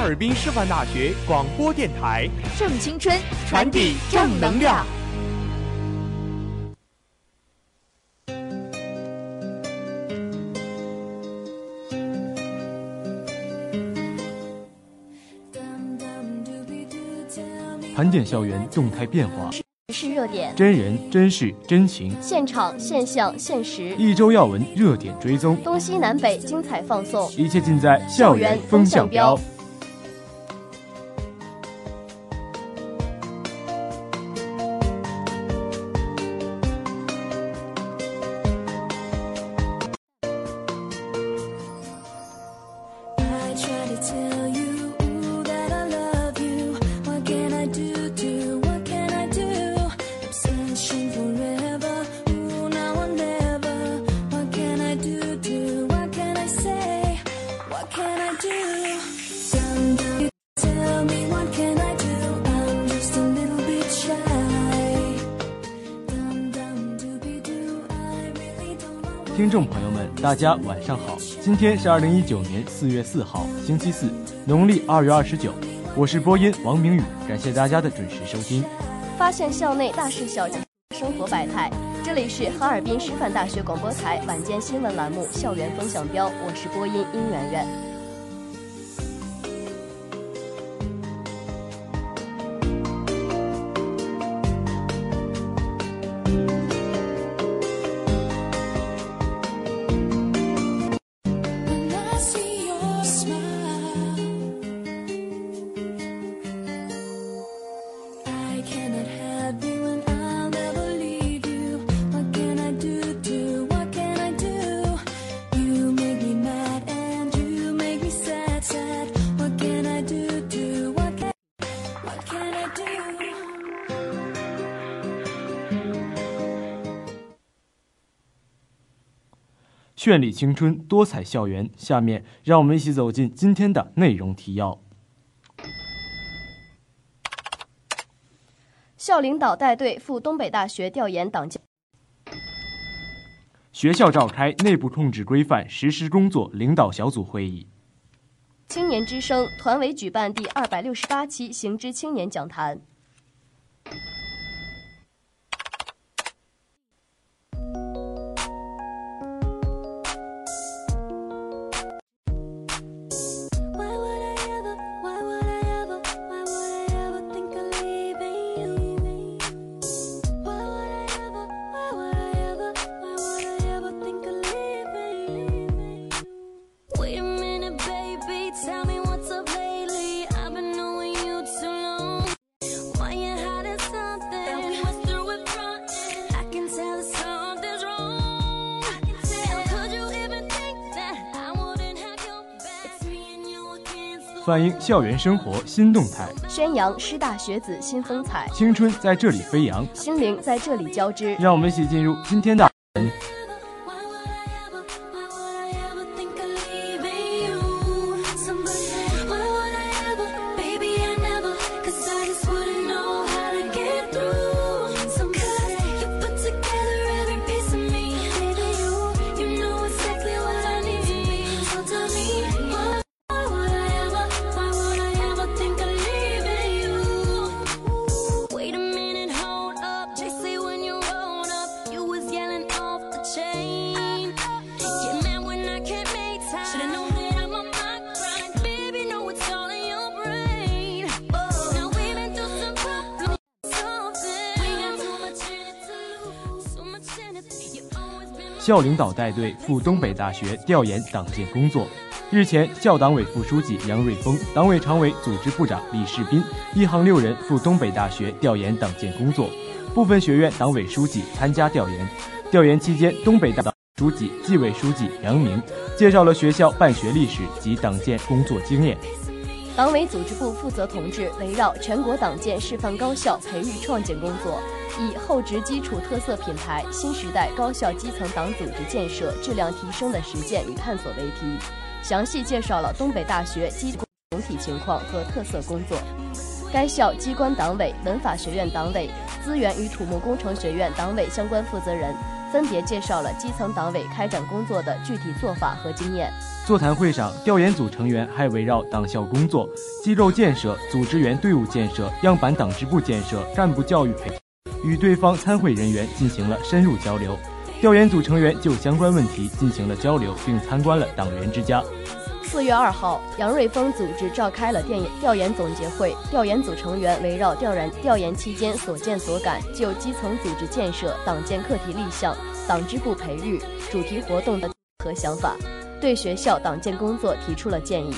哈尔滨师范大学广播电台，正青春，传递正能量。盘点校园动态变化，是热点，真人真事真情，现场现象现实，一周要闻热点追踪，东西南北精彩放送，一切尽在校园风向标。听众朋友们，大家晚上好！今天是二零一九年四月四号，星期四，农历二月二十九。我是播音王明宇，感谢大家的准时收听。发现校内大事小情，生活百态。这里是哈尔滨师范大学广播台晚间新闻栏目《校园风向标》，我是播音殷媛媛。绚丽青春，多彩校园。下面，让我们一起走进今天的内容提要。校领导带队赴东北大学调研党建。学校召开内部控制规范实施工作领导小组会议。青年之声团委举办第二百六十八期行知青年讲坛。反映校园生活新动态，宣扬师大学子新风采，青春在这里飞扬，心灵在这里交织。让我们一起进入今天的。校领导带队赴东北大学调研党建工作。日前，校党委副书记杨瑞峰、党委常委、组织部长李世斌一行六人赴东北大学调研党建工作。部分学院党委书记参加调研。调研期间，东北大党书记、纪委书记杨明介绍了学校办学历史及党建工作经验。党委组织部负责同志围绕全国党建示范高校培育创建工作。以厚植基础特色品牌新时代高校基层党组织建设质量提升的实践与探索为题，详细介绍了东北大学基总体情况和特色工作。该校机关党委、文法学院党委、资源与土木工程学院党委相关负责人分别介绍了基层党委开展工作的具体做法和经验。座谈会上，调研组成员还围绕党校工作、机构建设、组织员队伍建设、样板党支部建设、干部教育培。与对方参会人员进行了深入交流，调研组成员就相关问题进行了交流，并参观了党员之家。四月二号，杨瑞峰组织召开了调研调研总结会，调研组成员围绕调研调研期间所见所感，就基层组织建设、党建课题立项、党支部培育、主题活动的和想法，对学校党建工作提出了建议。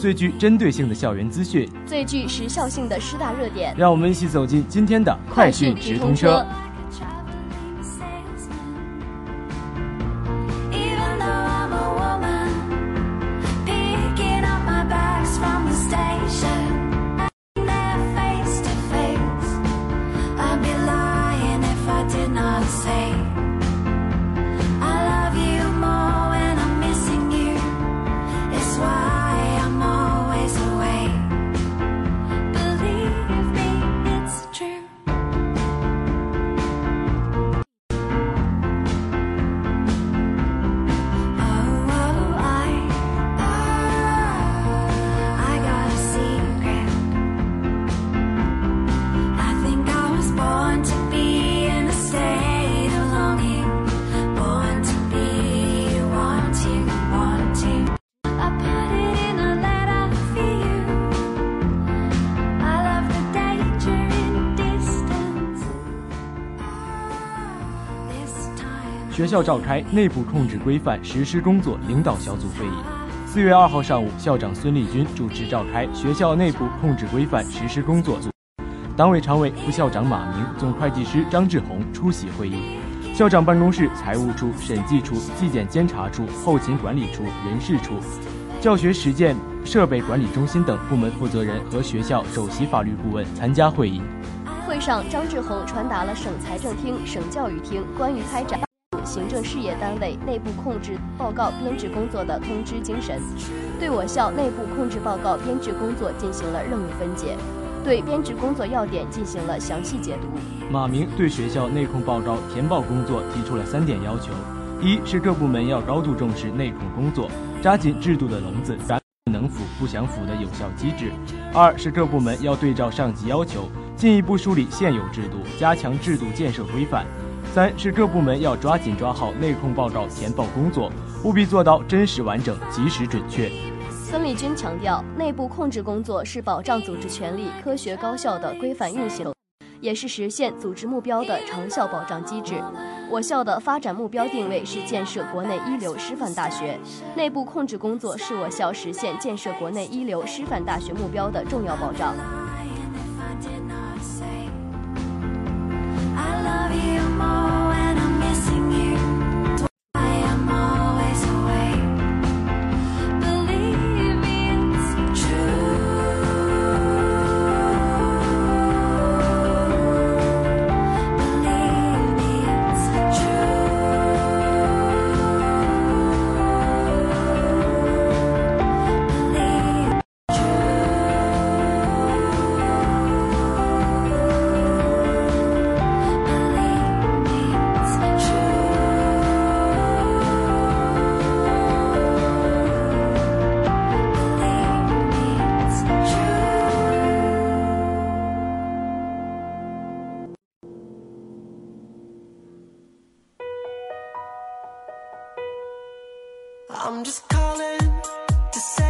最具针对性的校园资讯，最具时效性的师大热点，让我们一起走进今天的快讯直通车。学校召开内部控制规范实施工作领导小组会议。四月二号上午，校长孙立军主持召开学校内部控制规范实施工作组，党委常委、副校长马明、总会计师张志红出席会议。校长办公室、财务处、审计处、纪检监察处、后勤管理处、人事处、教学实践设备管理中心等部门负责人和学校首席法律顾问参加会议。会上，张志宏传达了省财政厅、省教育厅关于开展。行政事业单位内部控制报告编制工作的通知精神，对我校内部控制报告编制工作进行了任务分解，对编制工作要点进行了详细解读。马明对学校内控报告填报工作提出了三点要求：一是各部门要高度重视内控工作，扎紧制度的笼子，能腐不想腐的有效机制；二是各部门要对照上级要求。进一步梳理现有制度，加强制度建设规范。三是各部门要抓紧抓好内控报告填报工作，务必做到真实完整、及时准确。孙立军强调，内部控制工作是保障组织权力科学高效的规范运行，也是实现组织目标的长效保障机制。我校的发展目标定位是建设国内一流师范大学，内部控制工作是我校实现建设国内一流师范大学目标的重要保障。I'm just calling to say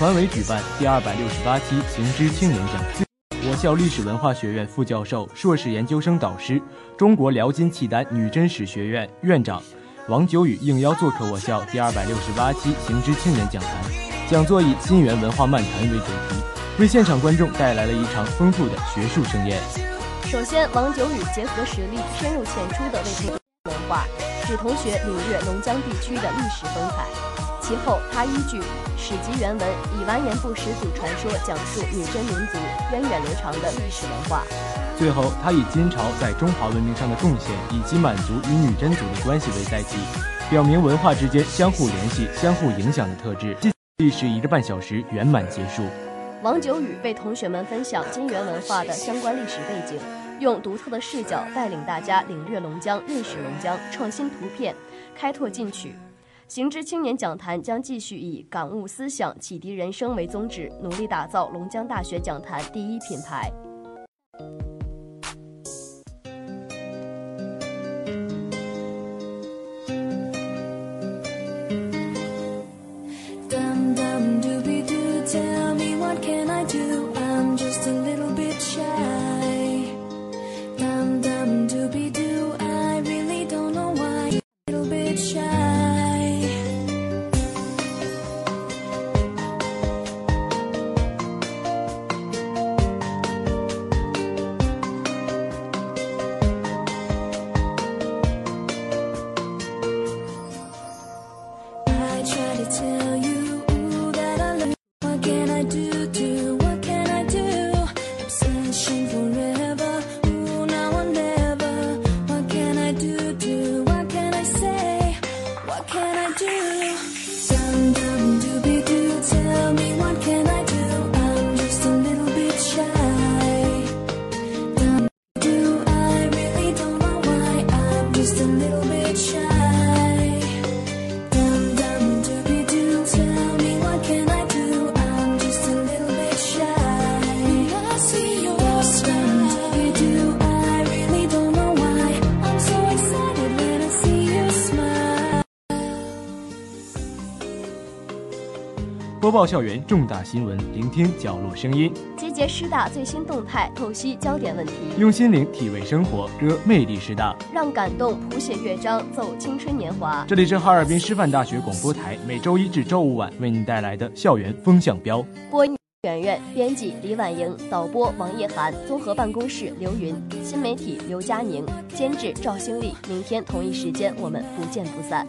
团委举办第二百六十八期行知青年讲座，我校历史文化学院副教授、硕士研究生导师，中国辽金契丹女真史学院院长王九宇应邀做客我校第二百六十八期行知青年讲坛。讲座以“金元文化漫谈”为主题，为现场观众带来了一场丰富的学术盛宴。首先，王九宇结合实例，深入浅出地为同学文化，使同学领略龙江地区的历史风采。其后，他依据。史籍原文以完颜部始祖传说讲述女真民族源远流长的历史文化。最后，他以金朝在中华文明上的贡献以及满族与女真族的关系为载体，表明文化之间相互联系、相互影响的特质。历时一个半小时圆满结束。王九宇为同学们分享金元文化的相关历史背景，用独特的视角带领大家领略龙江、认识龙江，创新图片，开拓进取。行知青年讲坛将继续以感悟思想、启迪人生为宗旨，努力打造龙江大学讲坛第一品牌。播报校园重大新闻，聆听角落声音，集结师大最新动态，透析焦点问题，用心灵体味生活，歌魅力师大，让感动谱写乐章，奏青春年华。这里是哈尔滨师范大学广播台，每周一至周五晚为您带来的校园风向标。播音圆圆，编辑李婉莹，导播王叶涵，综合办公室刘云，新媒体刘佳宁，监制赵兴丽。明天同一时间，我们不见不散。